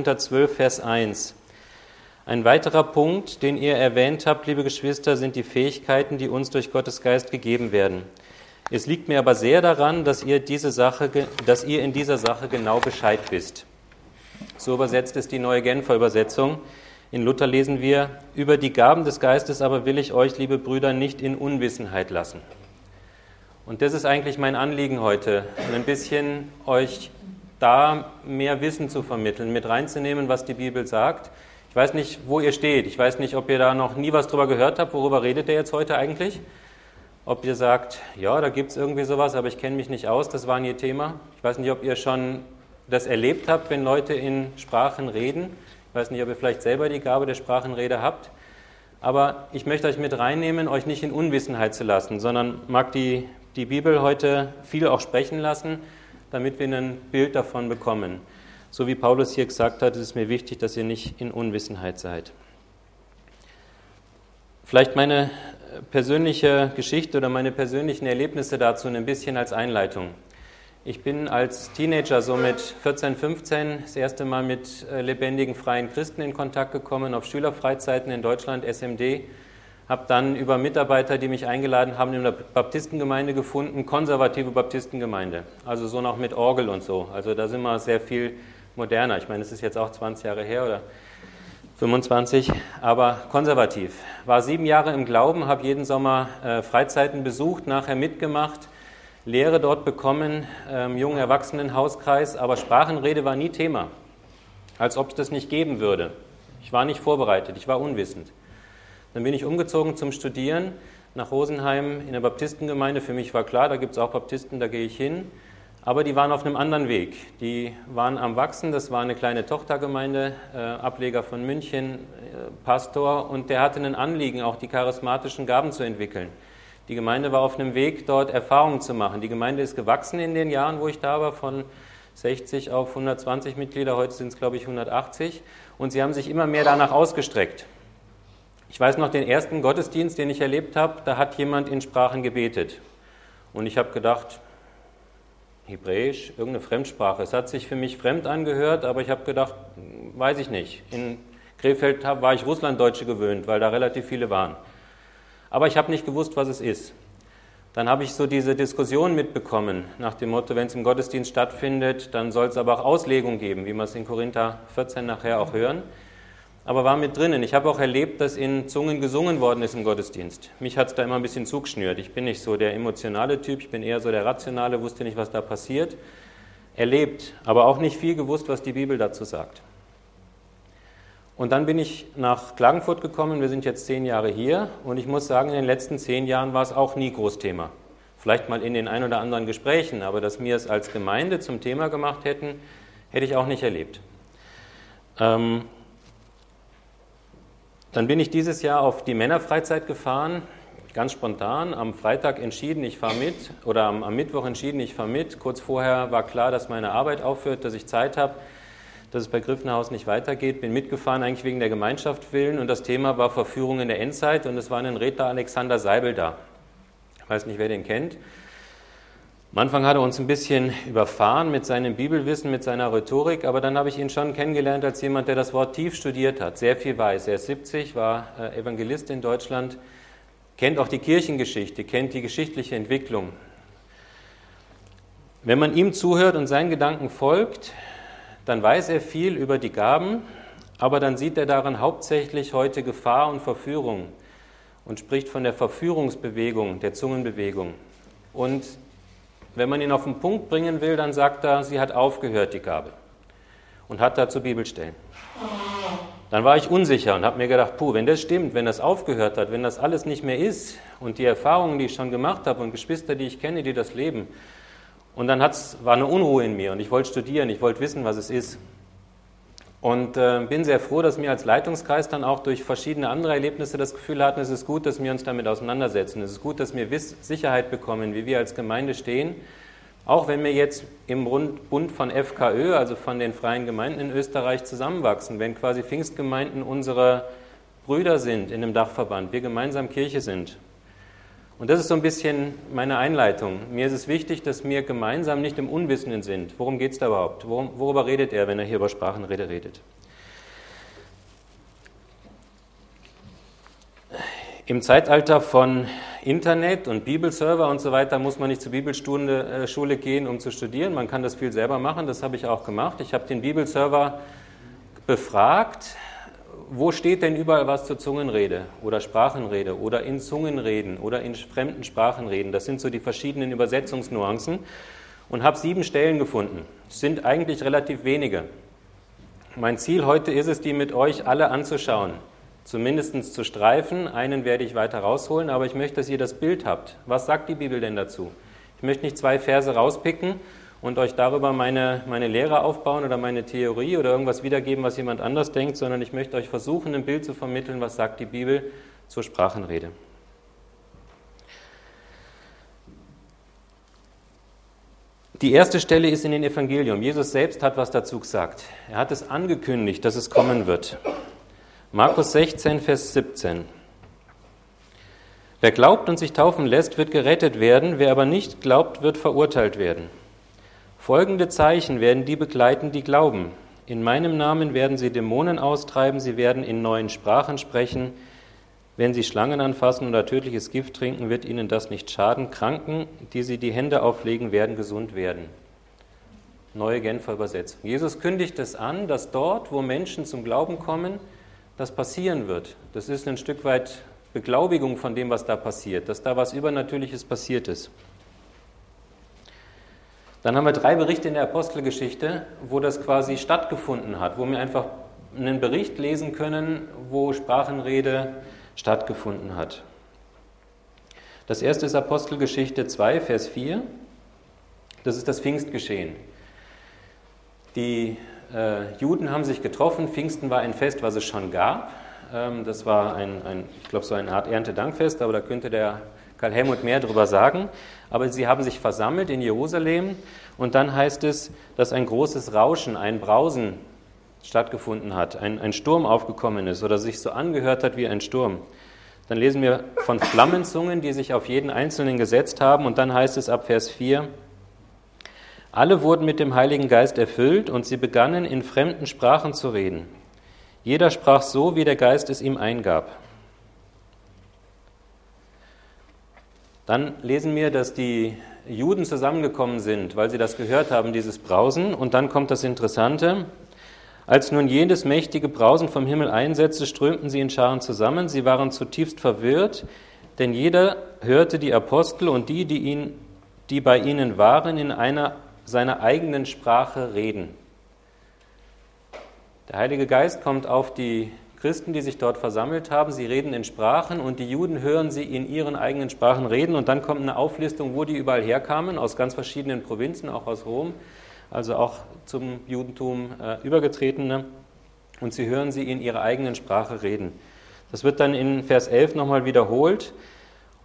Korinther 12, Vers 1. Ein weiterer Punkt, den ihr erwähnt habt, liebe Geschwister, sind die Fähigkeiten, die uns durch Gottes Geist gegeben werden. Es liegt mir aber sehr daran, dass ihr, diese Sache, dass ihr in dieser Sache genau Bescheid wisst. So übersetzt es die neue Genfer Übersetzung. In Luther lesen wir, über die Gaben des Geistes aber will ich euch, liebe Brüder, nicht in Unwissenheit lassen. Und das ist eigentlich mein Anliegen heute, ein bisschen euch da mehr Wissen zu vermitteln, mit reinzunehmen, was die Bibel sagt. Ich weiß nicht, wo ihr steht. Ich weiß nicht, ob ihr da noch nie was drüber gehört habt. Worüber redet ihr jetzt heute eigentlich? ob ihr sagt, ja, da gibt es irgendwie sowas, aber ich kenne mich nicht aus, das war nie Thema. Ich weiß nicht, ob ihr schon das erlebt habt, wenn Leute in Sprachen reden. Ich weiß nicht, ob ihr vielleicht selber die Gabe der Sprachenrede habt. Aber ich möchte euch mit reinnehmen, euch nicht in Unwissenheit zu lassen, sondern mag die, die Bibel heute viel auch sprechen lassen, damit wir ein Bild davon bekommen. So wie Paulus hier gesagt hat, ist es mir wichtig, dass ihr nicht in Unwissenheit seid. Vielleicht meine persönliche Geschichte oder meine persönlichen Erlebnisse dazu ein bisschen als Einleitung. Ich bin als Teenager, so mit 14, 15, das erste Mal mit äh, lebendigen freien Christen in Kontakt gekommen, auf Schülerfreizeiten in Deutschland, SMD. Habe dann über Mitarbeiter, die mich eingeladen haben, in der Baptistengemeinde gefunden, konservative Baptistengemeinde. Also so noch mit Orgel und so. Also da sind wir sehr viel moderner. Ich meine, es ist jetzt auch 20 Jahre her oder 25, aber konservativ. War sieben Jahre im Glauben, habe jeden Sommer äh, Freizeiten besucht, nachher mitgemacht, Lehre dort bekommen, ähm, jungen Erwachsenenhauskreis, aber Sprachenrede war nie Thema, als ob es das nicht geben würde. Ich war nicht vorbereitet, ich war unwissend. Dann bin ich umgezogen zum Studieren nach Rosenheim in der Baptistengemeinde. Für mich war klar, da gibt es auch Baptisten, da gehe ich hin. Aber die waren auf einem anderen Weg. Die waren am Wachsen. Das war eine kleine Tochtergemeinde, äh, Ableger von München, äh, Pastor. Und der hatte ein Anliegen, auch die charismatischen Gaben zu entwickeln. Die Gemeinde war auf einem Weg, dort Erfahrungen zu machen. Die Gemeinde ist gewachsen in den Jahren, wo ich da war, von 60 auf 120 Mitglieder. Heute sind es, glaube ich, 180. Und sie haben sich immer mehr danach ausgestreckt. Ich weiß noch den ersten Gottesdienst, den ich erlebt habe. Da hat jemand in Sprachen gebetet. Und ich habe gedacht, Hebräisch, irgendeine Fremdsprache. Es hat sich für mich fremd angehört, aber ich habe gedacht, weiß ich nicht. In Krefeld war ich Russlanddeutsche gewöhnt, weil da relativ viele waren. Aber ich habe nicht gewusst, was es ist. Dann habe ich so diese Diskussion mitbekommen, nach dem Motto, wenn es im Gottesdienst stattfindet, dann soll es aber auch Auslegung geben, wie wir es in Korinther 14 nachher auch hören aber war mit drinnen. Ich habe auch erlebt, dass in Zungen gesungen worden ist im Gottesdienst. Mich hat es da immer ein bisschen zugeschnürt. Ich bin nicht so der emotionale Typ, ich bin eher so der rationale, wusste nicht, was da passiert. Erlebt, aber auch nicht viel gewusst, was die Bibel dazu sagt. Und dann bin ich nach Klagenfurt gekommen, wir sind jetzt zehn Jahre hier und ich muss sagen, in den letzten zehn Jahren war es auch nie Großthema. Vielleicht mal in den ein oder anderen Gesprächen, aber dass wir es als Gemeinde zum Thema gemacht hätten, hätte ich auch nicht erlebt. Ähm, dann bin ich dieses Jahr auf die Männerfreizeit gefahren, ganz spontan, am Freitag entschieden, ich fahre mit, oder am, am Mittwoch entschieden, ich fahre mit. Kurz vorher war klar, dass meine Arbeit aufhört, dass ich Zeit habe, dass es bei Griffenhaus nicht weitergeht. Bin mitgefahren, eigentlich wegen der Gemeinschaft willen, und das Thema war Verführung in der Endzeit, und es war ein Redner Alexander Seibel da. Ich weiß nicht, wer den kennt. Am Anfang hat er uns ein bisschen überfahren mit seinem Bibelwissen, mit seiner Rhetorik, aber dann habe ich ihn schon kennengelernt als jemand, der das Wort tief studiert hat, sehr viel weiß. Er ist 70, war äh, Evangelist in Deutschland, kennt auch die Kirchengeschichte, kennt die geschichtliche Entwicklung. Wenn man ihm zuhört und seinen Gedanken folgt, dann weiß er viel über die Gaben, aber dann sieht er darin hauptsächlich heute Gefahr und Verführung und spricht von der Verführungsbewegung, der Zungenbewegung. Und wenn man ihn auf den Punkt bringen will, dann sagt er, sie hat aufgehört, die Gabe. Und hat dazu Bibelstellen. Dann war ich unsicher und habe mir gedacht, puh, wenn das stimmt, wenn das aufgehört hat, wenn das alles nicht mehr ist und die Erfahrungen, die ich schon gemacht habe und Geschwister, die ich kenne, die das leben, und dann hat's, war eine Unruhe in mir und ich wollte studieren, ich wollte wissen, was es ist. Und äh, bin sehr froh, dass wir als Leitungskreis dann auch durch verschiedene andere Erlebnisse das Gefühl hatten, es ist gut, dass wir uns damit auseinandersetzen. Es ist gut, dass wir Wiss Sicherheit bekommen, wie wir als Gemeinde stehen. Auch wenn wir jetzt im Bund von FKÖ, also von den freien Gemeinden in Österreich, zusammenwachsen, wenn quasi Pfingstgemeinden unsere Brüder sind in dem Dachverband, wir gemeinsam Kirche sind. Und das ist so ein bisschen meine Einleitung. Mir ist es wichtig, dass wir gemeinsam nicht im Unwissenden sind. Worum geht es da überhaupt? Worum, worüber redet er, wenn er hier über Sprachenrede redet? Im Zeitalter von Internet und Bibelserver und so weiter muss man nicht zur Bibelschule äh, gehen, um zu studieren. Man kann das viel selber machen. Das habe ich auch gemacht. Ich habe den Bibelserver befragt, wo steht denn überall was zur Zungenrede oder Sprachenrede oder in Zungenreden oder in fremden Sprachenreden? Das sind so die verschiedenen Übersetzungsnuancen und habe sieben Stellen gefunden. Es sind eigentlich relativ wenige. Mein Ziel heute ist es, die mit euch alle anzuschauen, zumindest zu streifen. Einen werde ich weiter rausholen, aber ich möchte, dass ihr das Bild habt. Was sagt die Bibel denn dazu? Ich möchte nicht zwei Verse rauspicken und euch darüber meine, meine Lehre aufbauen oder meine Theorie oder irgendwas wiedergeben, was jemand anders denkt, sondern ich möchte euch versuchen, ein Bild zu vermitteln, was sagt die Bibel zur Sprachenrede. Die erste Stelle ist in den Evangelium. Jesus selbst hat was dazu gesagt. Er hat es angekündigt, dass es kommen wird. Markus 16, Vers 17. Wer glaubt und sich taufen lässt, wird gerettet werden, wer aber nicht glaubt, wird verurteilt werden. Folgende Zeichen werden die begleiten, die glauben. In meinem Namen werden sie Dämonen austreiben, sie werden in neuen Sprachen sprechen. Wenn sie Schlangen anfassen oder tödliches Gift trinken, wird ihnen das nicht schaden. Kranken, die sie die Hände auflegen, werden gesund werden. Neue Genfer Übersetzung. Jesus kündigt es an, dass dort, wo Menschen zum Glauben kommen, das passieren wird. Das ist ein Stück weit Beglaubigung von dem, was da passiert, dass da was Übernatürliches passiert ist. Dann haben wir drei Berichte in der Apostelgeschichte, wo das quasi stattgefunden hat, wo wir einfach einen Bericht lesen können, wo Sprachenrede stattgefunden hat. Das erste ist Apostelgeschichte 2, Vers 4. Das ist das Pfingstgeschehen. Die äh, Juden haben sich getroffen. Pfingsten war ein Fest, was es schon gab. Ähm, das war ein, ein ich glaube, so eine Art Erntedankfest, aber da könnte der Karl Helmut mehr darüber sagen. Aber sie haben sich versammelt in Jerusalem und dann heißt es, dass ein großes Rauschen, ein Brausen stattgefunden hat, ein, ein Sturm aufgekommen ist oder sich so angehört hat wie ein Sturm. Dann lesen wir von Flammenzungen, die sich auf jeden Einzelnen gesetzt haben und dann heißt es ab Vers 4, alle wurden mit dem Heiligen Geist erfüllt und sie begannen in fremden Sprachen zu reden. Jeder sprach so, wie der Geist es ihm eingab. Dann lesen wir, dass die Juden zusammengekommen sind, weil sie das gehört haben, dieses Brausen. Und dann kommt das Interessante. Als nun jedes mächtige Brausen vom Himmel einsetzte, strömten sie in Scharen zusammen. Sie waren zutiefst verwirrt, denn jeder hörte die Apostel und die, die, ihn, die bei ihnen waren, in einer seiner eigenen Sprache reden. Der Heilige Geist kommt auf die Christen, die sich dort versammelt haben. Sie reden in Sprachen und die Juden hören sie in ihren eigenen Sprachen reden. Und dann kommt eine Auflistung, wo die überall herkamen, aus ganz verschiedenen Provinzen, auch aus Rom, also auch zum Judentum äh, übergetretene. Und sie hören sie in ihrer eigenen Sprache reden. Das wird dann in Vers 11 nochmal wiederholt.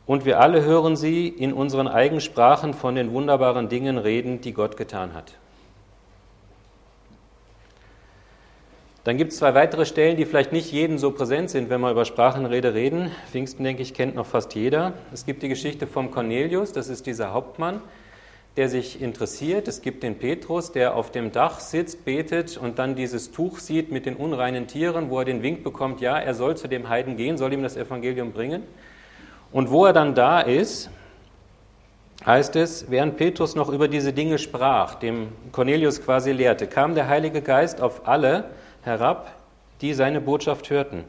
Und wir alle hören sie in unseren eigenen Sprachen von den wunderbaren Dingen reden, die Gott getan hat. Dann gibt es zwei weitere Stellen, die vielleicht nicht jedem so präsent sind, wenn wir über Sprachenrede reden. Pfingsten, denke ich, kennt noch fast jeder. Es gibt die Geschichte vom Cornelius, das ist dieser Hauptmann, der sich interessiert. Es gibt den Petrus, der auf dem Dach sitzt, betet und dann dieses Tuch sieht mit den unreinen Tieren, wo er den Wink bekommt, ja, er soll zu dem Heiden gehen, soll ihm das Evangelium bringen. Und wo er dann da ist, heißt es, während Petrus noch über diese Dinge sprach, dem Cornelius quasi lehrte, kam der Heilige Geist auf alle, herab, die seine Botschaft hörten.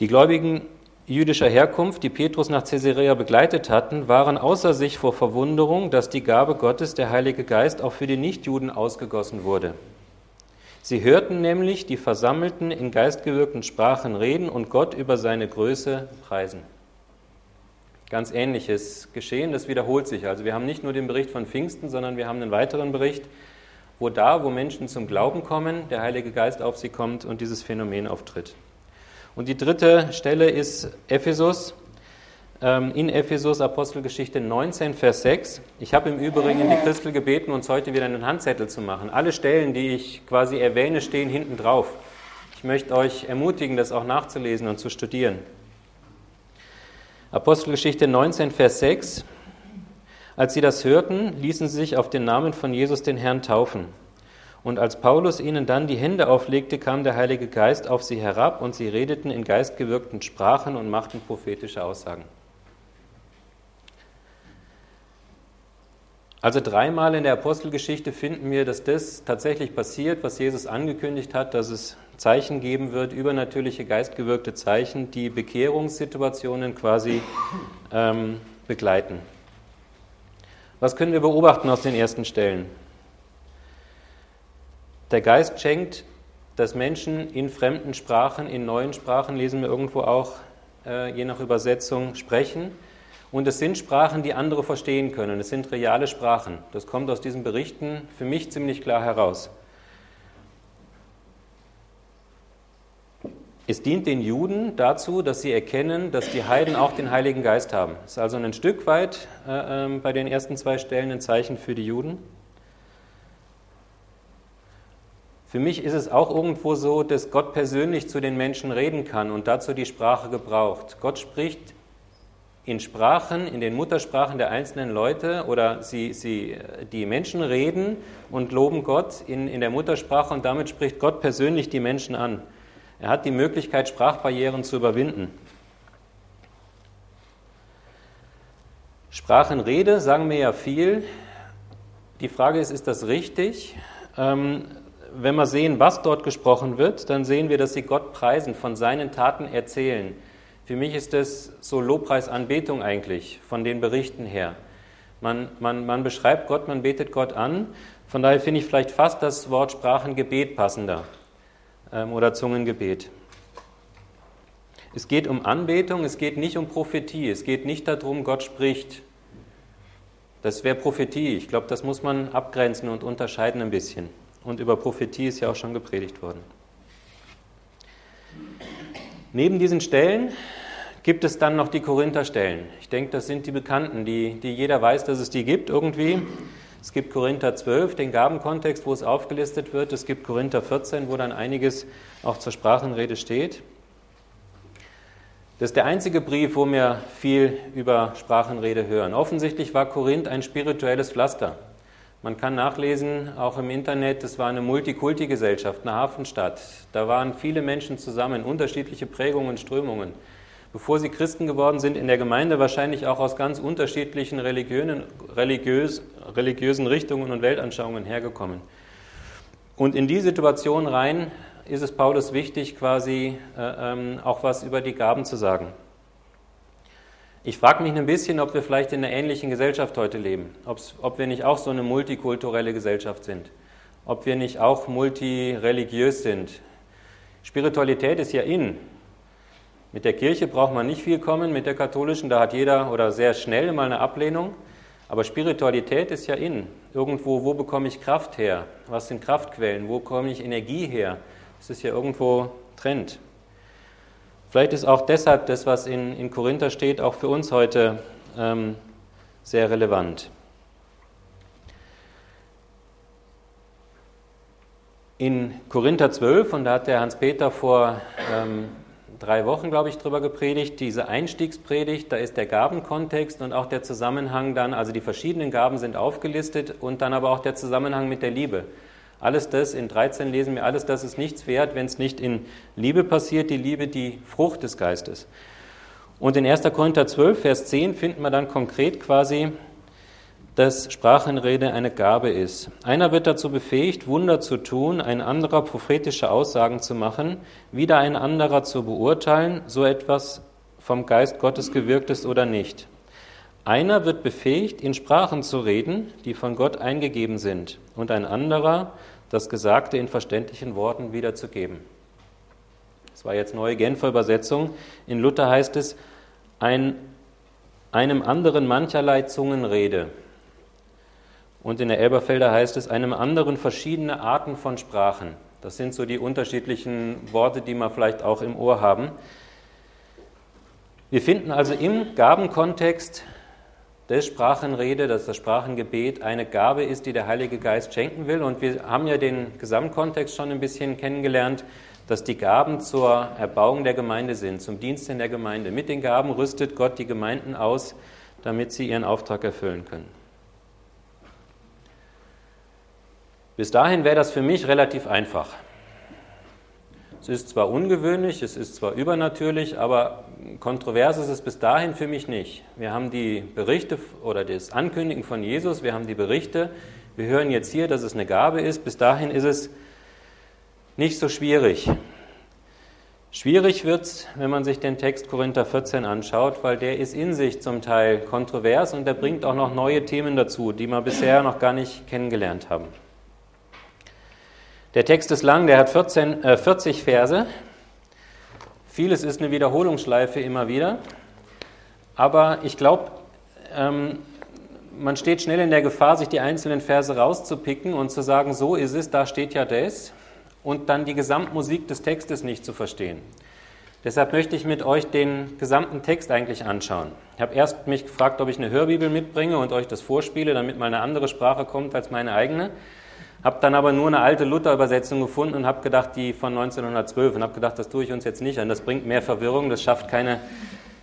Die Gläubigen jüdischer Herkunft, die Petrus nach Caesarea begleitet hatten, waren außer sich vor Verwunderung, dass die Gabe Gottes, der Heilige Geist, auch für die Nichtjuden ausgegossen wurde. Sie hörten nämlich die Versammelten in geistgewirkten Sprachen reden und Gott über seine Größe preisen. Ganz ähnliches Geschehen, das wiederholt sich. Also wir haben nicht nur den Bericht von Pfingsten, sondern wir haben einen weiteren Bericht wo da, wo Menschen zum Glauben kommen, der Heilige Geist auf sie kommt und dieses Phänomen auftritt. Und die dritte Stelle ist Ephesus. Ähm, in Ephesus Apostelgeschichte 19, Vers 6. Ich habe im Übrigen die Christel gebeten, uns heute wieder einen Handzettel zu machen. Alle Stellen, die ich quasi erwähne, stehen hinten drauf. Ich möchte euch ermutigen, das auch nachzulesen und zu studieren. Apostelgeschichte 19, Vers 6. Als sie das hörten, ließen sie sich auf den Namen von Jesus den Herrn taufen. Und als Paulus ihnen dann die Hände auflegte, kam der Heilige Geist auf sie herab und sie redeten in geistgewirkten Sprachen und machten prophetische Aussagen. Also dreimal in der Apostelgeschichte finden wir, dass das tatsächlich passiert, was Jesus angekündigt hat, dass es Zeichen geben wird, übernatürliche geistgewirkte Zeichen, die Bekehrungssituationen quasi ähm, begleiten. Was können wir beobachten aus den ersten Stellen? Der Geist schenkt, dass Menschen in fremden Sprachen, in neuen Sprachen, lesen wir irgendwo auch, äh, je nach Übersetzung, sprechen. Und es sind Sprachen, die andere verstehen können. Es sind reale Sprachen. Das kommt aus diesen Berichten für mich ziemlich klar heraus. Es dient den Juden dazu, dass sie erkennen, dass die Heiden auch den Heiligen Geist haben. Es ist also ein Stück weit äh, äh, bei den ersten zwei Stellen ein Zeichen für die Juden. Für mich ist es auch irgendwo so, dass Gott persönlich zu den Menschen reden kann und dazu die Sprache gebraucht. Gott spricht in Sprachen, in den Muttersprachen der einzelnen Leute oder sie, sie, die Menschen reden und loben Gott in, in der Muttersprache und damit spricht Gott persönlich die Menschen an. Er hat die Möglichkeit, Sprachbarrieren zu überwinden. Sprachenrede sagen wir ja viel. Die Frage ist, ist das richtig? Ähm, wenn wir sehen, was dort gesprochen wird, dann sehen wir, dass sie Gott preisen, von seinen Taten erzählen. Für mich ist das so Lobpreisanbetung eigentlich, von den Berichten her. Man, man, man beschreibt Gott, man betet Gott an. Von daher finde ich vielleicht fast das Wort Sprachengebet passender oder Zungengebet. Es geht um Anbetung, es geht nicht um Prophetie, es geht nicht darum, Gott spricht. Das wäre Prophetie. Ich glaube, das muss man abgrenzen und unterscheiden ein bisschen. Und über Prophetie ist ja auch schon gepredigt worden. Neben diesen Stellen gibt es dann noch die Korinther-Stellen. Ich denke, das sind die bekannten, die, die jeder weiß, dass es die gibt irgendwie. Es gibt Korinther 12, den Gabenkontext, wo es aufgelistet wird. Es gibt Korinther 14, wo dann einiges auch zur Sprachenrede steht. Das ist der einzige Brief, wo wir viel über Sprachenrede hören. Offensichtlich war Korinth ein spirituelles Pflaster. Man kann nachlesen, auch im Internet, es war eine Multikulti-Gesellschaft, eine Hafenstadt. Da waren viele Menschen zusammen, unterschiedliche Prägungen und Strömungen. Bevor sie Christen geworden sind, in der Gemeinde wahrscheinlich auch aus ganz unterschiedlichen religiösen, religiös, religiösen Richtungen und Weltanschauungen hergekommen. Und in die Situation rein ist es Paulus wichtig, quasi äh, ähm, auch was über die Gaben zu sagen. Ich frage mich ein bisschen, ob wir vielleicht in einer ähnlichen Gesellschaft heute leben, ob wir nicht auch so eine multikulturelle Gesellschaft sind, ob wir nicht auch multireligiös sind. Spiritualität ist ja in. Mit der Kirche braucht man nicht viel kommen, mit der katholischen, da hat jeder oder sehr schnell mal eine Ablehnung. Aber Spiritualität ist ja in. Irgendwo, wo bekomme ich Kraft her? Was sind Kraftquellen? Wo bekomme ich Energie her? Das ist ja irgendwo Trend. Vielleicht ist auch deshalb das, was in, in Korinther steht, auch für uns heute ähm, sehr relevant. In Korinther 12, und da hat der Hans-Peter vor ähm, drei Wochen, glaube ich, drüber gepredigt, diese Einstiegspredigt, da ist der Gabenkontext und auch der Zusammenhang dann, also die verschiedenen Gaben sind aufgelistet und dann aber auch der Zusammenhang mit der Liebe. Alles das, in 13 lesen wir, alles das ist nichts wert, wenn es nicht in Liebe passiert, die Liebe, die Frucht des Geistes. Und in 1. Korinther 12, Vers 10 finden wir dann konkret quasi, dass Sprachenrede eine Gabe ist. Einer wird dazu befähigt, Wunder zu tun, ein anderer prophetische Aussagen zu machen, wieder ein anderer zu beurteilen, so etwas vom Geist Gottes gewirkt ist oder nicht. Einer wird befähigt, in Sprachen zu reden, die von Gott eingegeben sind, und ein anderer, das Gesagte in verständlichen Worten wiederzugeben. Das war jetzt neue Genfer Übersetzung. In Luther heißt es, ein, einem anderen mancherlei Zungenrede. Und in der Elberfelder heißt es, einem anderen verschiedene Arten von Sprachen. Das sind so die unterschiedlichen Worte, die wir vielleicht auch im Ohr haben. Wir finden also im Gabenkontext des Sprachenrede, dass das Sprachengebet eine Gabe ist, die der Heilige Geist schenken will. Und wir haben ja den Gesamtkontext schon ein bisschen kennengelernt, dass die Gaben zur Erbauung der Gemeinde sind, zum Dienst in der Gemeinde. Mit den Gaben rüstet Gott die Gemeinden aus, damit sie ihren Auftrag erfüllen können. Bis dahin wäre das für mich relativ einfach. Es ist zwar ungewöhnlich, es ist zwar übernatürlich, aber kontrovers ist es bis dahin für mich nicht. Wir haben die Berichte oder das Ankündigen von Jesus, wir haben die Berichte, wir hören jetzt hier, dass es eine Gabe ist. Bis dahin ist es nicht so schwierig. Schwierig wird es, wenn man sich den Text Korinther 14 anschaut, weil der ist in sich zum Teil kontrovers und der bringt auch noch neue Themen dazu, die wir bisher noch gar nicht kennengelernt haben. Der Text ist lang, der hat 14, äh, 40 Verse. Vieles ist eine Wiederholungsschleife immer wieder. Aber ich glaube, ähm, man steht schnell in der Gefahr, sich die einzelnen Verse rauszupicken und zu sagen, so ist es, da steht ja das, und dann die Gesamtmusik des Textes nicht zu verstehen. Deshalb möchte ich mit euch den gesamten Text eigentlich anschauen. Ich habe erst mich gefragt, ob ich eine Hörbibel mitbringe und euch das vorspiele, damit mal eine andere Sprache kommt als meine eigene. Habe dann aber nur eine alte Luther-Übersetzung gefunden und habe gedacht, die von 1912, und habe gedacht, das tue ich uns jetzt nicht an. Das bringt mehr Verwirrung, das schafft keine,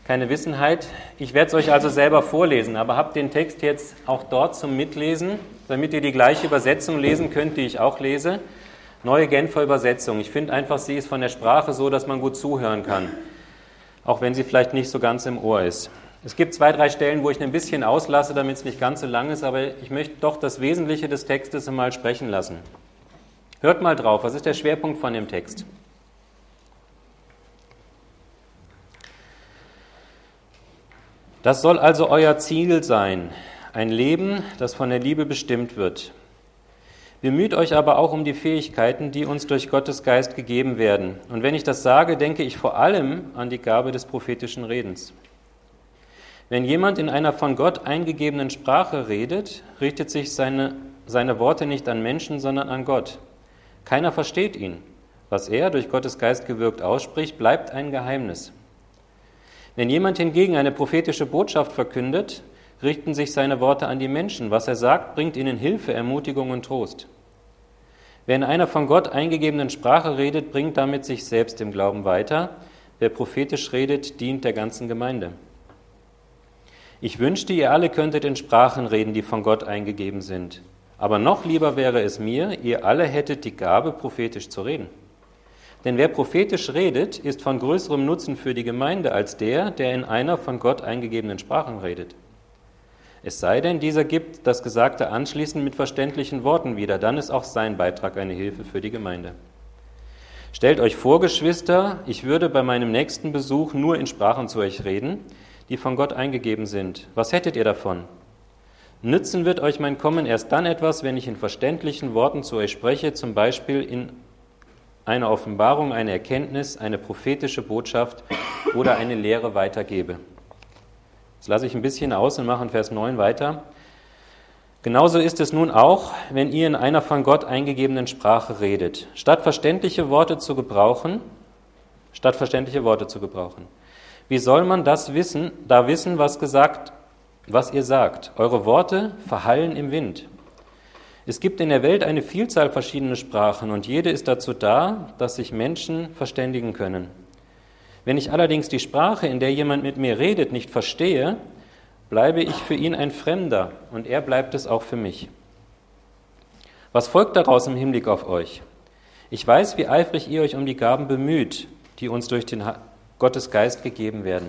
keine Wissenheit. Ich werde es euch also selber vorlesen, aber habe den Text jetzt auch dort zum Mitlesen, damit ihr die gleiche Übersetzung lesen könnt, die ich auch lese. Neue Genfer Übersetzung. Ich finde einfach, sie ist von der Sprache so, dass man gut zuhören kann, auch wenn sie vielleicht nicht so ganz im Ohr ist. Es gibt zwei, drei Stellen, wo ich ein bisschen auslasse, damit es nicht ganz so lang ist, aber ich möchte doch das Wesentliche des Textes einmal sprechen lassen. Hört mal drauf, was ist der Schwerpunkt von dem Text? Das soll also euer Ziel sein, ein Leben, das von der Liebe bestimmt wird. Bemüht euch aber auch um die Fähigkeiten, die uns durch Gottes Geist gegeben werden. Und wenn ich das sage, denke ich vor allem an die Gabe des prophetischen Redens. Wenn jemand in einer von Gott eingegebenen Sprache redet, richtet sich seine, seine Worte nicht an Menschen, sondern an Gott. Keiner versteht ihn. Was er durch Gottes Geist gewirkt ausspricht, bleibt ein Geheimnis. Wenn jemand hingegen eine prophetische Botschaft verkündet, richten sich seine Worte an die Menschen. Was er sagt, bringt ihnen Hilfe, Ermutigung und Trost. Wer in einer von Gott eingegebenen Sprache redet, bringt damit sich selbst im Glauben weiter. Wer prophetisch redet, dient der ganzen Gemeinde. Ich wünschte, ihr alle könntet in Sprachen reden, die von Gott eingegeben sind. Aber noch lieber wäre es mir, ihr alle hättet die Gabe, prophetisch zu reden. Denn wer prophetisch redet, ist von größerem Nutzen für die Gemeinde als der, der in einer von Gott eingegebenen Sprachen redet. Es sei denn, dieser gibt das Gesagte anschließend mit verständlichen Worten wieder, dann ist auch sein Beitrag eine Hilfe für die Gemeinde. Stellt euch vor, Geschwister, ich würde bei meinem nächsten Besuch nur in Sprachen zu euch reden, die von Gott eingegeben sind. Was hättet ihr davon? Nützen wird euch mein Kommen erst dann etwas, wenn ich in verständlichen Worten zu euch spreche, zum Beispiel in einer Offenbarung, eine Erkenntnis, eine prophetische Botschaft oder eine Lehre weitergebe. Jetzt lasse ich ein bisschen aus und mache in Vers 9 weiter. Genauso ist es nun auch, wenn ihr in einer von Gott eingegebenen Sprache redet. Statt verständliche Worte zu gebrauchen, statt verständliche Worte zu gebrauchen. Wie soll man das wissen, da wissen, was gesagt, was ihr sagt? Eure Worte verhallen im Wind. Es gibt in der Welt eine Vielzahl verschiedener Sprachen und jede ist dazu da, dass sich Menschen verständigen können. Wenn ich allerdings die Sprache, in der jemand mit mir redet, nicht verstehe, bleibe ich für ihn ein Fremder und er bleibt es auch für mich. Was folgt daraus im Hinblick auf euch? Ich weiß, wie eifrig ihr euch um die Gaben bemüht, die uns durch den Gottes Geist gegeben werden.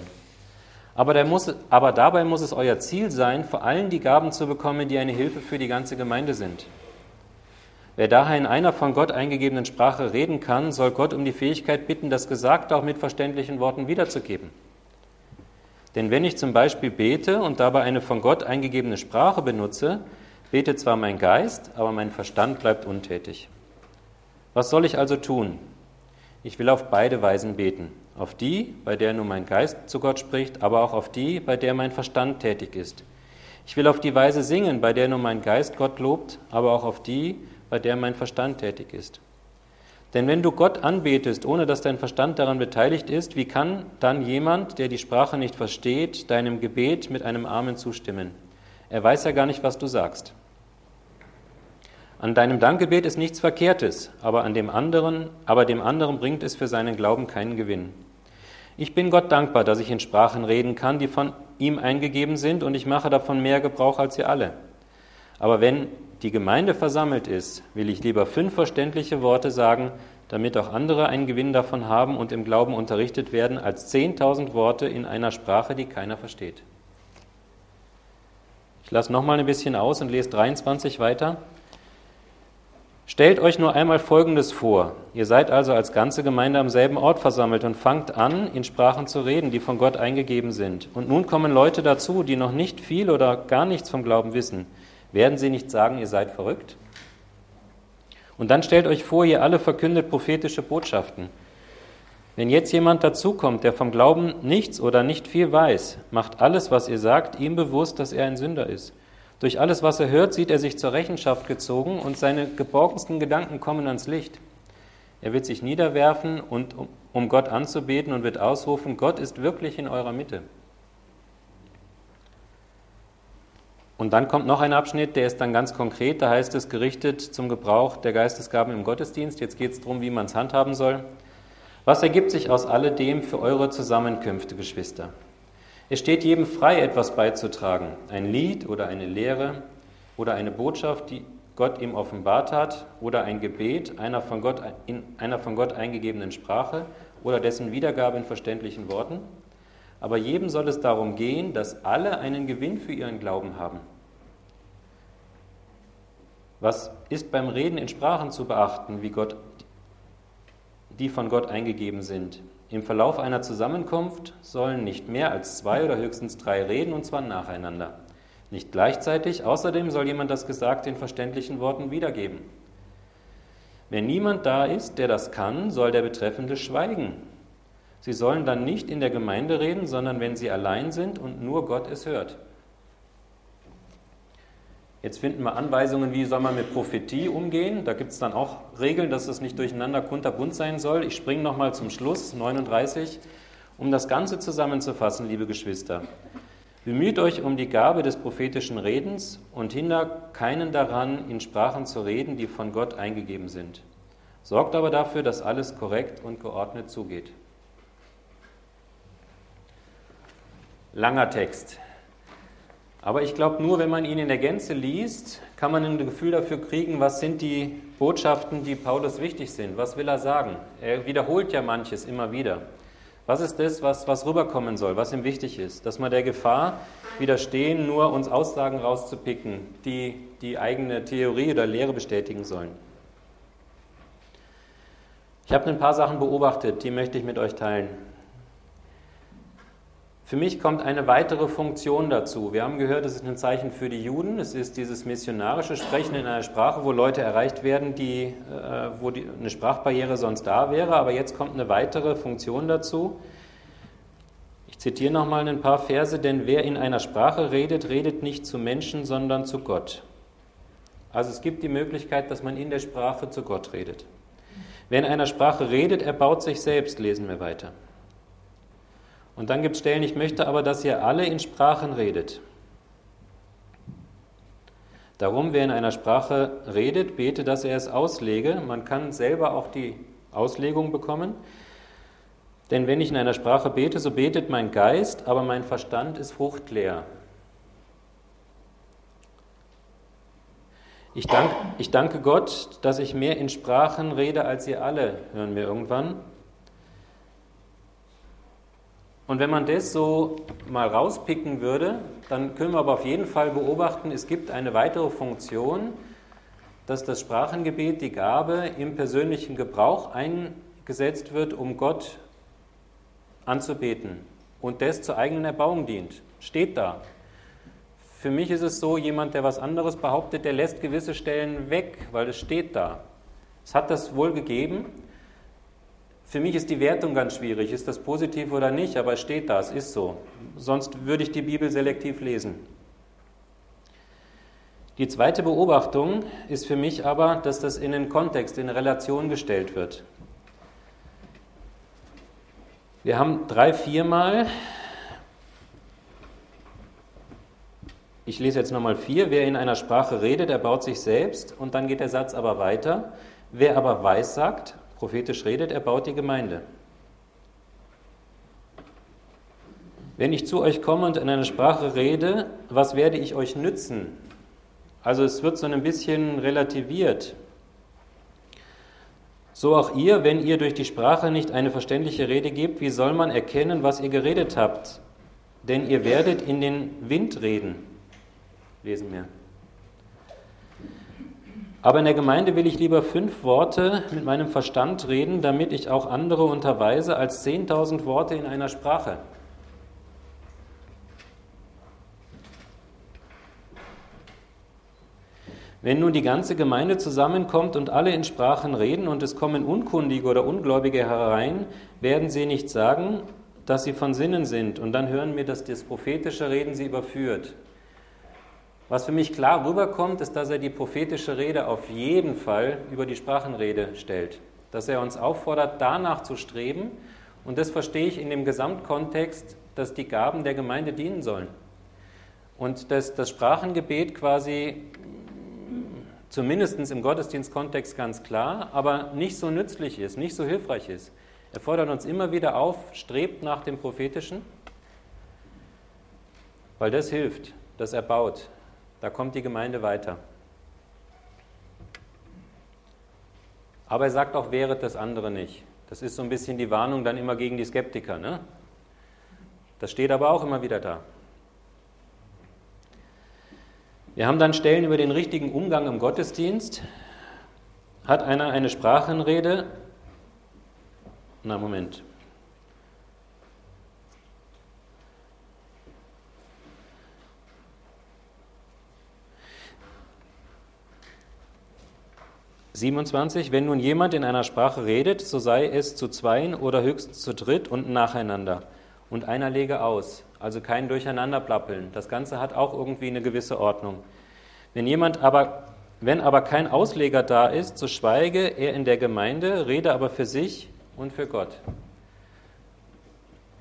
Aber, muss, aber, dabei muss es euer Ziel sein, vor allem die Gaben zu bekommen, die eine Hilfe für die ganze Gemeinde sind. Wer daher in einer von Gott eingegebenen Sprache reden kann, soll Gott um die Fähigkeit bitten, das Gesagte auch mit verständlichen Worten wiederzugeben. Denn wenn ich zum Beispiel bete und dabei eine von Gott eingegebene Sprache benutze, betet zwar mein Geist, aber mein Verstand bleibt untätig. Was soll ich also tun? Ich will auf beide Weisen beten. Auf die, bei der nur mein Geist zu Gott spricht, aber auch auf die, bei der mein Verstand tätig ist. Ich will auf die Weise singen, bei der nur mein Geist Gott lobt, aber auch auf die, bei der mein Verstand tätig ist. Denn wenn du Gott anbetest, ohne dass dein Verstand daran beteiligt ist, wie kann dann jemand, der die Sprache nicht versteht, deinem Gebet mit einem Amen zustimmen? Er weiß ja gar nicht, was du sagst. An deinem Dankgebet ist nichts Verkehrtes, aber an dem anderen, aber dem anderen bringt es für seinen Glauben keinen Gewinn. Ich bin Gott dankbar, dass ich in Sprachen reden kann, die von ihm eingegeben sind, und ich mache davon mehr Gebrauch als ihr alle. Aber wenn die Gemeinde versammelt ist, will ich lieber fünf verständliche Worte sagen, damit auch andere einen Gewinn davon haben und im Glauben unterrichtet werden, als zehntausend Worte in einer Sprache, die keiner versteht. Ich lasse nochmal ein bisschen aus und lese 23 weiter. Stellt euch nur einmal Folgendes vor. Ihr seid also als ganze Gemeinde am selben Ort versammelt und fangt an, in Sprachen zu reden, die von Gott eingegeben sind. Und nun kommen Leute dazu, die noch nicht viel oder gar nichts vom Glauben wissen. Werden sie nicht sagen, ihr seid verrückt? Und dann stellt euch vor, ihr alle verkündet prophetische Botschaften. Wenn jetzt jemand dazukommt, der vom Glauben nichts oder nicht viel weiß, macht alles, was ihr sagt, ihm bewusst, dass er ein Sünder ist. Durch alles, was er hört, sieht er sich zur Rechenschaft gezogen und seine geborgensten Gedanken kommen ans Licht. Er wird sich niederwerfen und um Gott anzubeten und wird ausrufen, Gott ist wirklich in eurer Mitte. Und dann kommt noch ein Abschnitt, der ist dann ganz konkret, da heißt es gerichtet zum Gebrauch der Geistesgaben im Gottesdienst. Jetzt geht es darum, wie man es handhaben soll. Was ergibt sich aus alledem für eure Zusammenkünfte, Geschwister? Es steht jedem frei, etwas beizutragen. Ein Lied oder eine Lehre oder eine Botschaft, die Gott ihm offenbart hat, oder ein Gebet einer von Gott, in einer von Gott eingegebenen Sprache oder dessen Wiedergabe in verständlichen Worten. Aber jedem soll es darum gehen, dass alle einen Gewinn für ihren Glauben haben. Was ist beim Reden in Sprachen zu beachten, wie Gott, die von Gott eingegeben sind? Im Verlauf einer Zusammenkunft sollen nicht mehr als zwei oder höchstens drei reden, und zwar nacheinander. Nicht gleichzeitig, außerdem soll jemand das Gesagte in verständlichen Worten wiedergeben. Wenn niemand da ist, der das kann, soll der Betreffende schweigen. Sie sollen dann nicht in der Gemeinde reden, sondern wenn sie allein sind und nur Gott es hört. Jetzt finden wir Anweisungen, wie soll man mit Prophetie umgehen. Da gibt es dann auch Regeln, dass es nicht durcheinander kunterbunt sein soll. Ich springe nochmal zum Schluss, 39, um das Ganze zusammenzufassen, liebe Geschwister. Bemüht euch um die Gabe des prophetischen Redens und hindert keinen daran, in Sprachen zu reden, die von Gott eingegeben sind. Sorgt aber dafür, dass alles korrekt und geordnet zugeht. Langer Text. Aber ich glaube, nur wenn man ihn in der Gänze liest, kann man ein Gefühl dafür kriegen, was sind die Botschaften, die Paulus wichtig sind. Was will er sagen? Er wiederholt ja manches immer wieder. Was ist das, was, was rüberkommen soll, was ihm wichtig ist? Dass man der Gefahr widerstehen, nur uns Aussagen rauszupicken, die die eigene Theorie oder Lehre bestätigen sollen. Ich habe ein paar Sachen beobachtet, die möchte ich mit euch teilen. Für mich kommt eine weitere Funktion dazu. Wir haben gehört, es ist ein Zeichen für die Juden. Es ist dieses missionarische Sprechen in einer Sprache, wo Leute erreicht werden, die, äh, wo die, eine Sprachbarriere sonst da wäre. Aber jetzt kommt eine weitere Funktion dazu. Ich zitiere nochmal ein paar Verse, denn wer in einer Sprache redet, redet nicht zu Menschen, sondern zu Gott. Also es gibt die Möglichkeit, dass man in der Sprache zu Gott redet. Wer in einer Sprache redet, erbaut sich selbst, lesen wir weiter. Und dann gibt es Stellen, ich möchte aber, dass ihr alle in Sprachen redet. Darum, wer in einer Sprache redet, bete, dass er es auslege. Man kann selber auch die Auslegung bekommen. Denn wenn ich in einer Sprache bete, so betet mein Geist, aber mein Verstand ist fruchtleer. Ich, dank, ich danke Gott, dass ich mehr in Sprachen rede als ihr alle, hören wir irgendwann. Und wenn man das so mal rauspicken würde, dann können wir aber auf jeden Fall beobachten, es gibt eine weitere Funktion, dass das Sprachengebet, die Gabe im persönlichen Gebrauch eingesetzt wird, um Gott anzubeten und das zur eigenen Erbauung dient. Steht da. Für mich ist es so, jemand, der was anderes behauptet, der lässt gewisse Stellen weg, weil es steht da. Es hat das wohl gegeben, für mich ist die Wertung ganz schwierig. Ist das positiv oder nicht? Aber es steht da, es ist so. Sonst würde ich die Bibel selektiv lesen. Die zweite Beobachtung ist für mich aber, dass das in den Kontext, in Relation gestellt wird. Wir haben drei, viermal ich lese jetzt nochmal vier. Wer in einer Sprache redet, er baut sich selbst. Und dann geht der Satz aber weiter. Wer aber weissagt, prophetisch redet, er baut die Gemeinde. Wenn ich zu euch komme und in einer Sprache rede, was werde ich euch nützen? Also es wird so ein bisschen relativiert. So auch ihr, wenn ihr durch die Sprache nicht eine verständliche Rede gebt, wie soll man erkennen, was ihr geredet habt? Denn ihr werdet in den Wind reden. Lesen wir. Aber in der Gemeinde will ich lieber fünf Worte mit meinem Verstand reden, damit ich auch andere unterweise, als zehntausend Worte in einer Sprache. Wenn nun die ganze Gemeinde zusammenkommt und alle in Sprachen reden und es kommen Unkundige oder Ungläubige herein, werden sie nicht sagen, dass sie von Sinnen sind. Und dann hören wir, dass das prophetische Reden sie überführt. Was für mich klar rüberkommt, ist, dass er die prophetische Rede auf jeden Fall über die Sprachenrede stellt. Dass er uns auffordert, danach zu streben. Und das verstehe ich in dem Gesamtkontext, dass die Gaben der Gemeinde dienen sollen. Und dass das Sprachengebet quasi zumindest im Gottesdienstkontext ganz klar, aber nicht so nützlich ist, nicht so hilfreich ist. Er fordert uns immer wieder auf, strebt nach dem Prophetischen, weil das hilft, das erbaut. Da kommt die Gemeinde weiter. Aber er sagt auch, wehret das andere nicht. Das ist so ein bisschen die Warnung dann immer gegen die Skeptiker. Ne? Das steht aber auch immer wieder da. Wir haben dann Stellen über den richtigen Umgang im Gottesdienst. Hat einer eine Sprachenrede? Na, Moment. Siebenundzwanzig. Wenn nun jemand in einer Sprache redet, so sei es zu zweien oder höchstens zu dritt und nacheinander. Und einer lege aus. Also kein Durcheinanderplappeln. Das Ganze hat auch irgendwie eine gewisse Ordnung. Wenn jemand aber, wenn aber kein Ausleger da ist, so schweige er in der Gemeinde, rede aber für sich und für Gott.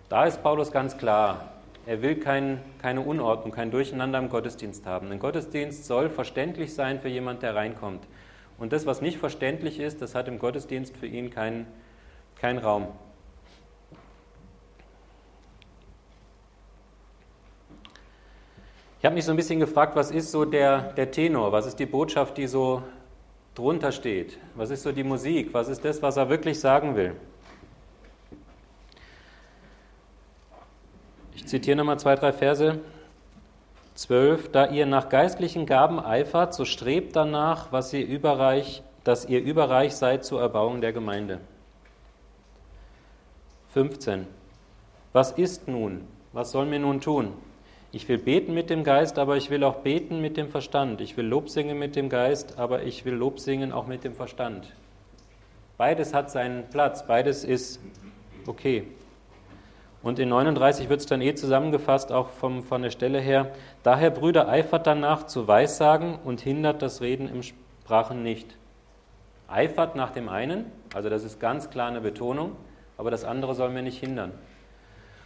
Da ist Paulus ganz klar. Er will kein, keine Unordnung, kein Durcheinander im Gottesdienst haben. Ein Gottesdienst soll verständlich sein für jemand, der reinkommt. Und das, was nicht verständlich ist, das hat im Gottesdienst für ihn keinen kein Raum. Ich habe mich so ein bisschen gefragt, was ist so der, der Tenor, was ist die Botschaft, die so drunter steht? Was ist so die Musik? Was ist das, was er wirklich sagen will? Ich zitiere nochmal zwei, drei Verse. 12. Da ihr nach geistlichen Gaben eifert, so strebt danach, was ihr überreich, dass ihr überreich seid zur Erbauung der Gemeinde. 15. Was ist nun? Was sollen wir nun tun? Ich will beten mit dem Geist, aber ich will auch beten mit dem Verstand. Ich will Lob singen mit dem Geist, aber ich will Lob singen auch mit dem Verstand. Beides hat seinen Platz, beides ist okay. Und in 39 wird es dann eh zusammengefasst, auch vom, von der Stelle her. Daher, Brüder, eifert danach zu Weissagen und hindert das Reden im Sprachen nicht. Eifert nach dem einen, also das ist ganz klar eine Betonung, aber das andere soll mir nicht hindern.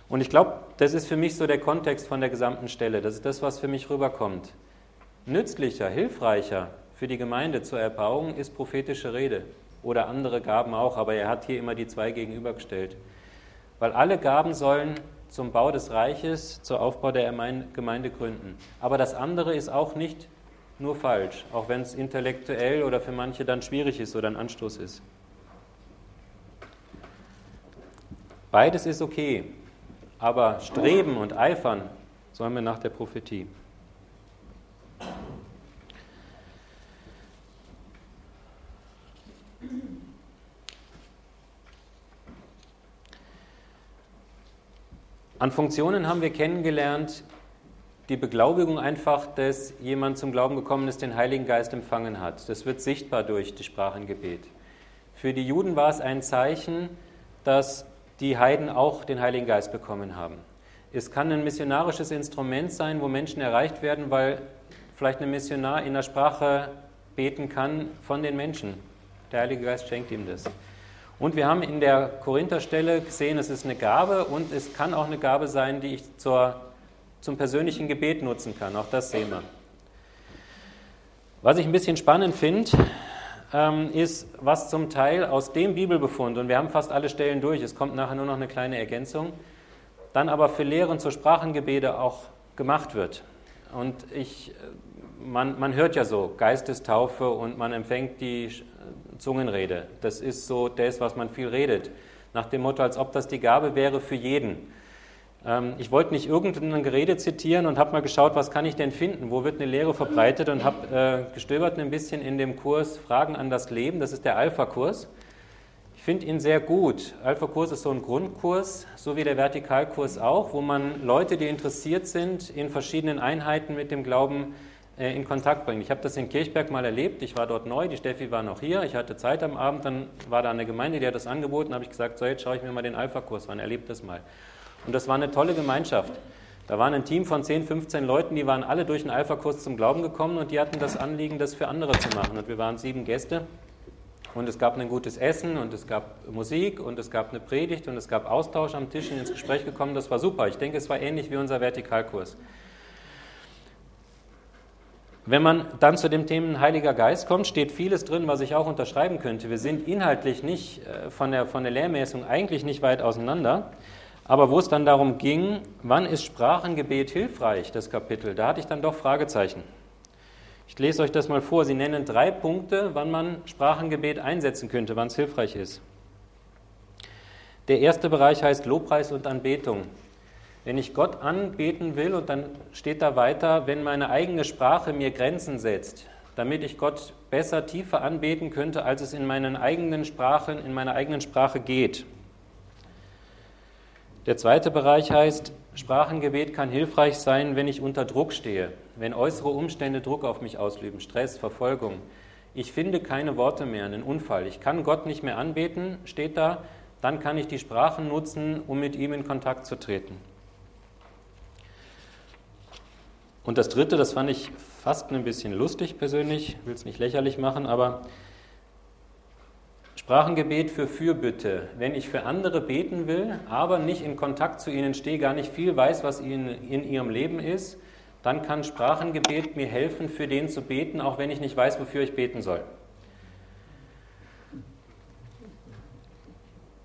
Und ich glaube, das ist für mich so der Kontext von der gesamten Stelle. Das ist das, was für mich rüberkommt. Nützlicher, hilfreicher für die Gemeinde zur Erbauung ist prophetische Rede oder andere Gaben auch, aber er hat hier immer die zwei gegenübergestellt. Weil alle Gaben sollen zum Bau des Reiches, zum Aufbau der Gemeinde gründen. Aber das andere ist auch nicht nur falsch, auch wenn es intellektuell oder für manche dann schwierig ist oder ein Anstoß ist. Beides ist okay aber streben und eifern sollen wir nach der Prophetie. An Funktionen haben wir kennengelernt, die Beglaubigung einfach, dass jemand zum Glauben gekommen ist, den Heiligen Geist empfangen hat. Das wird sichtbar durch die Sprachengebet. Für die Juden war es ein Zeichen, dass die Heiden auch den Heiligen Geist bekommen haben. Es kann ein missionarisches Instrument sein, wo Menschen erreicht werden, weil vielleicht ein Missionar in der Sprache beten kann von den Menschen. Der Heilige Geist schenkt ihm das. Und wir haben in der Korintherstelle gesehen, es ist eine Gabe und es kann auch eine Gabe sein, die ich zur zum persönlichen Gebet nutzen kann. Auch das sehen wir. Was ich ein bisschen spannend finde, ähm, ist, was zum Teil aus dem Bibelbefund, und wir haben fast alle Stellen durch, es kommt nachher nur noch eine kleine Ergänzung, dann aber für Lehren zur Sprachengebete auch gemacht wird. Und ich, man, man hört ja so Geistestaufe und man empfängt die Zungenrede. Das ist so das, was man viel redet. Nach dem Motto, als ob das die Gabe wäre für jeden. Ähm, ich wollte nicht irgendein Gerede zitieren und habe mal geschaut, was kann ich denn finden, wo wird eine Lehre verbreitet und habe äh, gestöbert ein bisschen in dem Kurs Fragen an das Leben, das ist der Alpha-Kurs. Ich finde ihn sehr gut. Alpha-Kurs ist so ein Grundkurs, so wie der Vertikalkurs auch, wo man Leute, die interessiert sind, in verschiedenen Einheiten mit dem Glauben äh, in Kontakt bringt. Ich habe das in Kirchberg mal erlebt, ich war dort neu, die Steffi war noch hier, ich hatte Zeit am Abend, dann war da eine Gemeinde, die hat das angeboten, habe ich gesagt, so jetzt schaue ich mir mal den Alpha-Kurs an, erlebt das mal. Und das war eine tolle Gemeinschaft. Da waren ein Team von 10, 15 Leuten, die waren alle durch den Alpha-Kurs zum Glauben gekommen und die hatten das Anliegen, das für andere zu machen. Und wir waren sieben Gäste und es gab ein gutes Essen und es gab Musik und es gab eine Predigt und es gab Austausch am Tisch und ins Gespräch gekommen. Das war super. Ich denke, es war ähnlich wie unser Vertikalkurs. Wenn man dann zu dem Thema Heiliger Geist kommt, steht vieles drin, was ich auch unterschreiben könnte. Wir sind inhaltlich nicht äh, von der, von der Lehrmessung eigentlich nicht weit auseinander. Aber wo es dann darum ging, wann ist Sprachengebet hilfreich, das Kapitel, da hatte ich dann doch Fragezeichen. Ich lese euch das mal vor. Sie nennen drei Punkte, wann man Sprachengebet einsetzen könnte, wann es hilfreich ist. Der erste Bereich heißt Lobpreis und Anbetung. Wenn ich Gott anbeten will und dann steht da weiter, wenn meine eigene Sprache mir Grenzen setzt, damit ich Gott besser, tiefer anbeten könnte, als es in meinen eigenen Sprachen, in meiner eigenen Sprache geht. Der zweite Bereich heißt, Sprachengebet kann hilfreich sein, wenn ich unter Druck stehe, wenn äußere Umstände Druck auf mich ausüben, Stress, Verfolgung. Ich finde keine Worte mehr, einen Unfall. Ich kann Gott nicht mehr anbeten, steht da, dann kann ich die Sprachen nutzen, um mit ihm in Kontakt zu treten. Und das Dritte, das fand ich fast ein bisschen lustig persönlich, will es nicht lächerlich machen, aber Sprachengebet für Fürbitte. Wenn ich für andere beten will, aber nicht in Kontakt zu ihnen stehe, gar nicht viel weiß, was ihnen in ihrem Leben ist, dann kann Sprachengebet mir helfen, für den zu beten, auch wenn ich nicht weiß, wofür ich beten soll.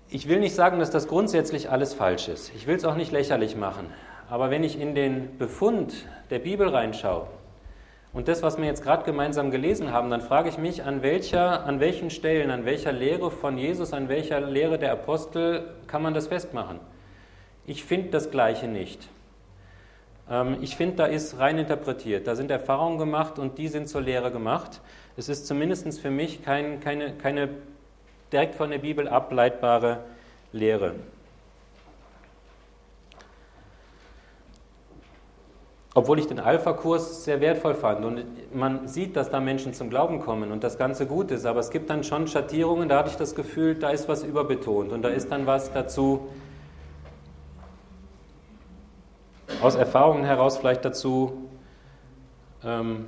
Ich will nicht sagen, dass das grundsätzlich alles falsch ist. Ich will es auch nicht lächerlich machen. Aber wenn ich in den Befund der Bibel reinschaue, und das, was wir jetzt gerade gemeinsam gelesen haben, dann frage ich mich, an, welcher, an welchen Stellen, an welcher Lehre von Jesus, an welcher Lehre der Apostel kann man das festmachen? Ich finde das Gleiche nicht. Ähm, ich finde, da ist rein interpretiert. Da sind Erfahrungen gemacht und die sind zur Lehre gemacht. Es ist zumindest für mich kein, keine, keine direkt von der Bibel ableitbare Lehre. obwohl ich den Alpha-Kurs sehr wertvoll fand. Und man sieht, dass da Menschen zum Glauben kommen und das Ganze gut ist. Aber es gibt dann schon Schattierungen, da hatte ich das Gefühl, da ist was überbetont und da ist dann was dazu, aus Erfahrungen heraus vielleicht dazu ähm,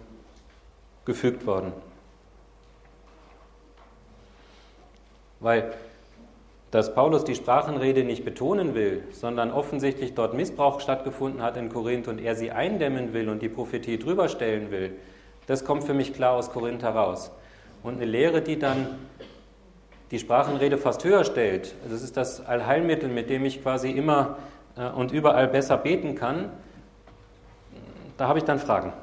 gefügt worden. Weil dass Paulus die Sprachenrede nicht betonen will, sondern offensichtlich dort Missbrauch stattgefunden hat in Korinth und er sie eindämmen will und die Prophetie drüber stellen will, das kommt für mich klar aus Korinth heraus. Und eine Lehre, die dann die Sprachenrede fast höher stellt, das ist das Allheilmittel, mit dem ich quasi immer und überall besser beten kann, da habe ich dann Fragen.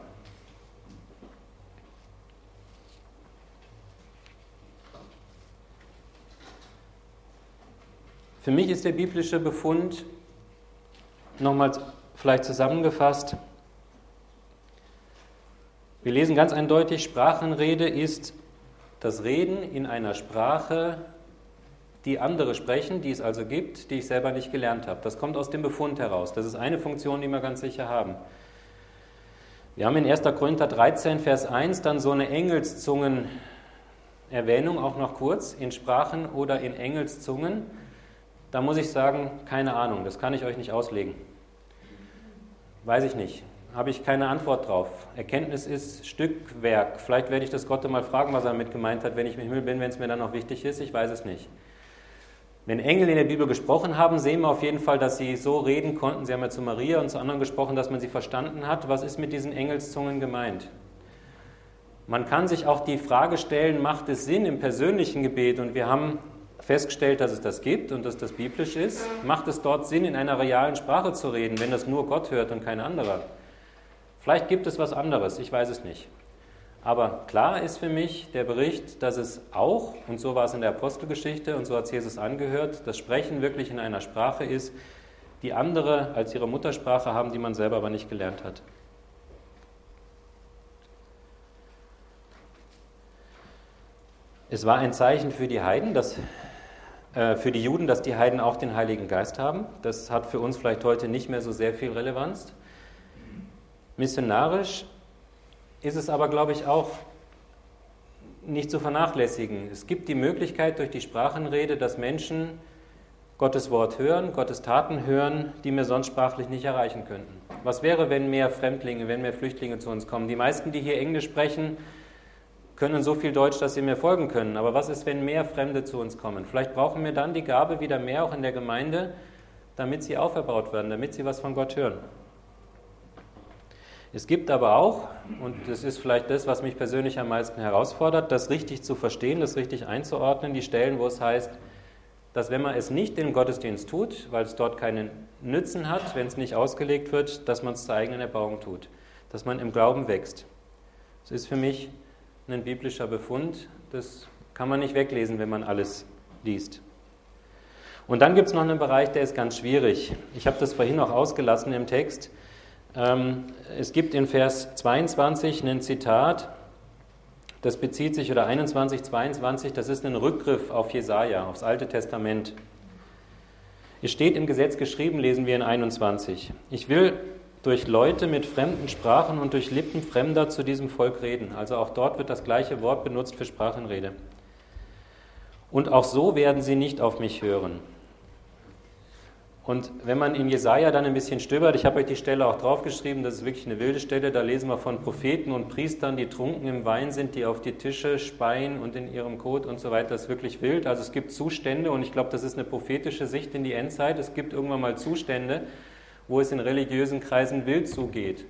Für mich ist der biblische Befund, nochmals vielleicht zusammengefasst, wir lesen ganz eindeutig, Sprachenrede ist das Reden in einer Sprache, die andere sprechen, die es also gibt, die ich selber nicht gelernt habe. Das kommt aus dem Befund heraus. Das ist eine Funktion, die wir ganz sicher haben. Wir haben in 1. Korinther 13, Vers 1 dann so eine Engelszungen-Erwähnung, auch noch kurz, in Sprachen oder in Engelszungen da muss ich sagen, keine Ahnung, das kann ich euch nicht auslegen. Weiß ich nicht, habe ich keine Antwort drauf. Erkenntnis ist Stückwerk. Vielleicht werde ich das Gott mal fragen, was er damit gemeint hat, wenn ich im Himmel bin, wenn es mir dann noch wichtig ist. Ich weiß es nicht. Wenn Engel in der Bibel gesprochen haben, sehen wir auf jeden Fall, dass sie so reden konnten. Sie haben ja zu Maria und zu anderen gesprochen, dass man sie verstanden hat. Was ist mit diesen Engelszungen gemeint? Man kann sich auch die Frage stellen, macht es Sinn im persönlichen Gebet? Und wir haben festgestellt, dass es das gibt und dass das biblisch ist. Macht es dort Sinn, in einer realen Sprache zu reden, wenn das nur Gott hört und kein anderer? Vielleicht gibt es was anderes, ich weiß es nicht. Aber klar ist für mich der Bericht, dass es auch, und so war es in der Apostelgeschichte und so hat es Jesus angehört, das Sprechen wirklich in einer Sprache ist, die andere als ihre Muttersprache haben, die man selber aber nicht gelernt hat. Es war ein Zeichen für die Heiden, dass, äh, für die Juden, dass die Heiden auch den Heiligen Geist haben. Das hat für uns vielleicht heute nicht mehr so sehr viel Relevanz. Missionarisch ist es aber, glaube ich, auch nicht zu vernachlässigen. Es gibt die Möglichkeit durch die Sprachenrede, dass Menschen Gottes Wort hören, Gottes Taten hören, die wir sonst sprachlich nicht erreichen könnten. Was wäre, wenn mehr Fremdlinge, wenn mehr Flüchtlinge zu uns kommen? Die meisten, die hier Englisch sprechen, können so viel Deutsch, dass sie mir folgen können. Aber was ist, wenn mehr Fremde zu uns kommen? Vielleicht brauchen wir dann die Gabe wieder mehr auch in der Gemeinde, damit sie auferbaut werden, damit sie was von Gott hören. Es gibt aber auch, und das ist vielleicht das, was mich persönlich am meisten herausfordert, das richtig zu verstehen, das richtig einzuordnen, die Stellen, wo es heißt, dass wenn man es nicht im Gottesdienst tut, weil es dort keinen Nützen hat, wenn es nicht ausgelegt wird, dass man es zur eigenen Erbauung tut, dass man im Glauben wächst. Das ist für mich ein biblischer Befund, das kann man nicht weglesen, wenn man alles liest. Und dann gibt es noch einen Bereich, der ist ganz schwierig. Ich habe das vorhin auch ausgelassen im Text. Ähm, es gibt in Vers 22 ein Zitat, das bezieht sich, oder 21, 22, das ist ein Rückgriff auf Jesaja, aufs Alte Testament. Es steht im Gesetz geschrieben, lesen wir in 21. Ich will durch Leute mit fremden Sprachen und durch Lippen Fremder zu diesem Volk reden. Also auch dort wird das gleiche Wort benutzt für Sprachenrede. Und auch so werden sie nicht auf mich hören. Und wenn man in Jesaja dann ein bisschen stöbert, ich habe euch die Stelle auch draufgeschrieben, das ist wirklich eine wilde Stelle, da lesen wir von Propheten und Priestern, die trunken im Wein sind, die auf die Tische speien und in ihrem Kot und so weiter. Das ist wirklich wild. Also es gibt Zustände und ich glaube, das ist eine prophetische Sicht in die Endzeit. Es gibt irgendwann mal Zustände, wo es in religiösen Kreisen wild zugeht.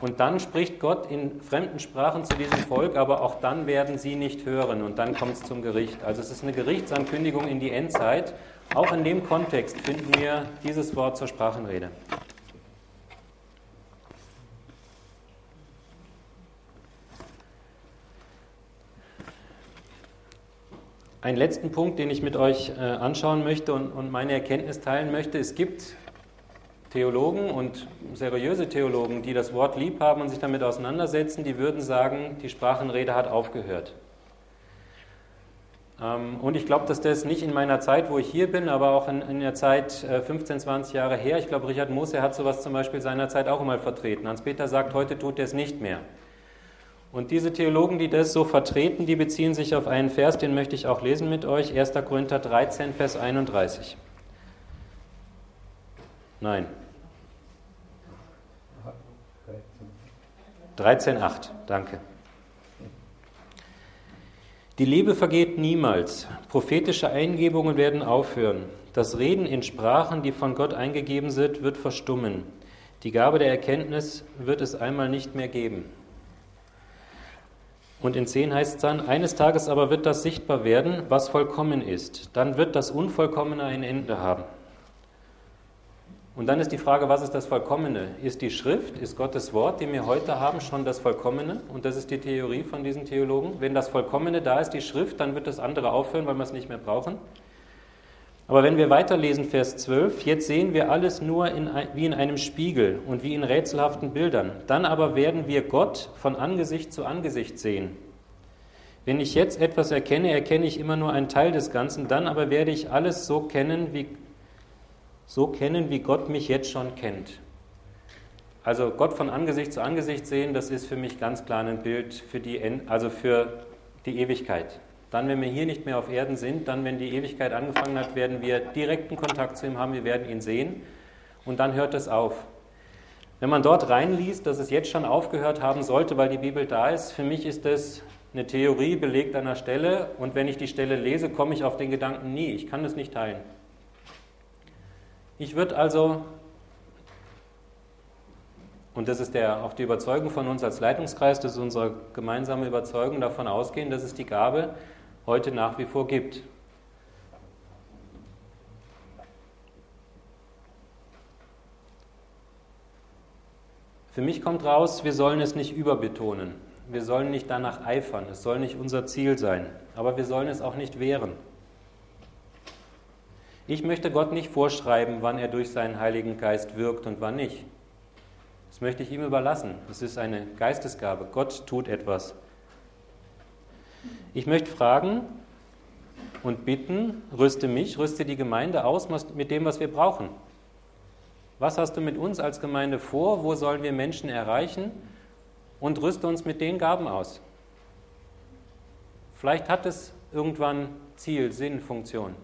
Und dann spricht Gott in fremden Sprachen zu diesem Volk, aber auch dann werden sie nicht hören und dann kommt es zum Gericht. Also es ist eine Gerichtsankündigung in die Endzeit auch in dem Kontext finden wir dieses Wort zur Sprachenrede. Einen letzten Punkt, den ich mit euch äh, anschauen möchte und, und meine Erkenntnis teilen möchte. Es gibt Theologen und seriöse Theologen, die das Wort lieb haben und sich damit auseinandersetzen, die würden sagen, die Sprachenrede hat aufgehört. Ähm, und ich glaube, dass das nicht in meiner Zeit, wo ich hier bin, aber auch in, in der Zeit 15, äh, 20 Jahre her, ich glaube, Richard Moose hat sowas zum Beispiel seinerzeit auch einmal vertreten. Hans-Peter sagt, heute tut er es nicht mehr. Und diese Theologen, die das so vertreten, die beziehen sich auf einen Vers, den möchte ich auch lesen mit euch, 1. Korinther 13, Vers 31. Nein. 13,8, danke. Die Liebe vergeht niemals. Prophetische Eingebungen werden aufhören. Das Reden in Sprachen, die von Gott eingegeben sind, wird verstummen. Die Gabe der Erkenntnis wird es einmal nicht mehr geben. Und in 10 heißt es dann, eines Tages aber wird das sichtbar werden, was vollkommen ist. Dann wird das Unvollkommene ein Ende haben. Und dann ist die Frage, was ist das Vollkommene? Ist die Schrift, ist Gottes Wort, die wir heute haben, schon das Vollkommene? Und das ist die Theorie von diesen Theologen. Wenn das Vollkommene da ist, die Schrift, dann wird das andere aufhören, weil wir es nicht mehr brauchen. Aber wenn wir weiterlesen, Vers 12, jetzt sehen wir alles nur in, wie in einem Spiegel und wie in rätselhaften Bildern. Dann aber werden wir Gott von Angesicht zu Angesicht sehen. Wenn ich jetzt etwas erkenne, erkenne ich immer nur einen Teil des Ganzen, dann aber werde ich alles so kennen, wie so kennen, wie Gott mich jetzt schon kennt. Also Gott von Angesicht zu Angesicht sehen, das ist für mich ganz klar ein Bild für die, also für die Ewigkeit. Dann, wenn wir hier nicht mehr auf Erden sind, dann, wenn die Ewigkeit angefangen hat, werden wir direkten Kontakt zu ihm haben, wir werden ihn sehen und dann hört es auf. Wenn man dort reinliest, dass es jetzt schon aufgehört haben sollte, weil die Bibel da ist, für mich ist das eine Theorie belegt an einer Stelle und wenn ich die Stelle lese, komme ich auf den Gedanken nie. Ich kann es nicht teilen. Ich würde also, und das ist der, auch die Überzeugung von uns als Leitungskreis, das ist unsere gemeinsame Überzeugung, davon ausgehen, dass es die Gabe heute nach wie vor gibt. Für mich kommt raus, wir sollen es nicht überbetonen. Wir sollen nicht danach eifern. Es soll nicht unser Ziel sein. Aber wir sollen es auch nicht wehren. Ich möchte Gott nicht vorschreiben, wann er durch seinen Heiligen Geist wirkt und wann nicht. Das möchte ich ihm überlassen. Es ist eine Geistesgabe. Gott tut etwas. Ich möchte fragen und bitten, rüste mich, rüste die Gemeinde aus mit dem, was wir brauchen. Was hast du mit uns als Gemeinde vor? Wo sollen wir Menschen erreichen? Und rüste uns mit den Gaben aus. Vielleicht hat es irgendwann Ziel, Sinn, Funktion.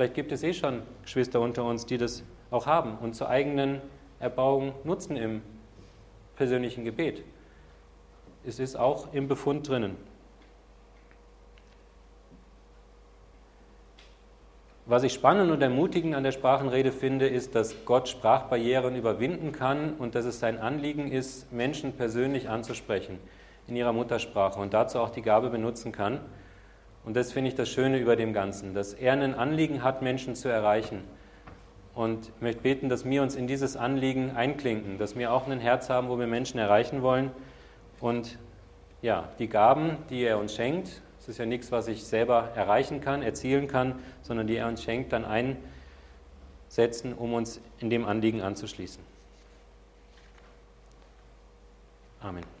Vielleicht gibt es eh schon Geschwister unter uns, die das auch haben und zur eigenen Erbauung nutzen im persönlichen Gebet. Es ist auch im Befund drinnen. Was ich spannend und ermutigend an der Sprachenrede finde, ist, dass Gott Sprachbarrieren überwinden kann und dass es sein Anliegen ist, Menschen persönlich anzusprechen in ihrer Muttersprache und dazu auch die Gabe benutzen kann. Und das finde ich das Schöne über dem Ganzen, dass er ein Anliegen hat, Menschen zu erreichen. Und ich möchte beten, dass wir uns in dieses Anliegen einklinken, dass wir auch ein Herz haben, wo wir Menschen erreichen wollen. Und ja, die Gaben, die er uns schenkt, es ist ja nichts, was ich selber erreichen kann, erzielen kann, sondern die er uns schenkt, dann einsetzen, um uns in dem Anliegen anzuschließen. Amen.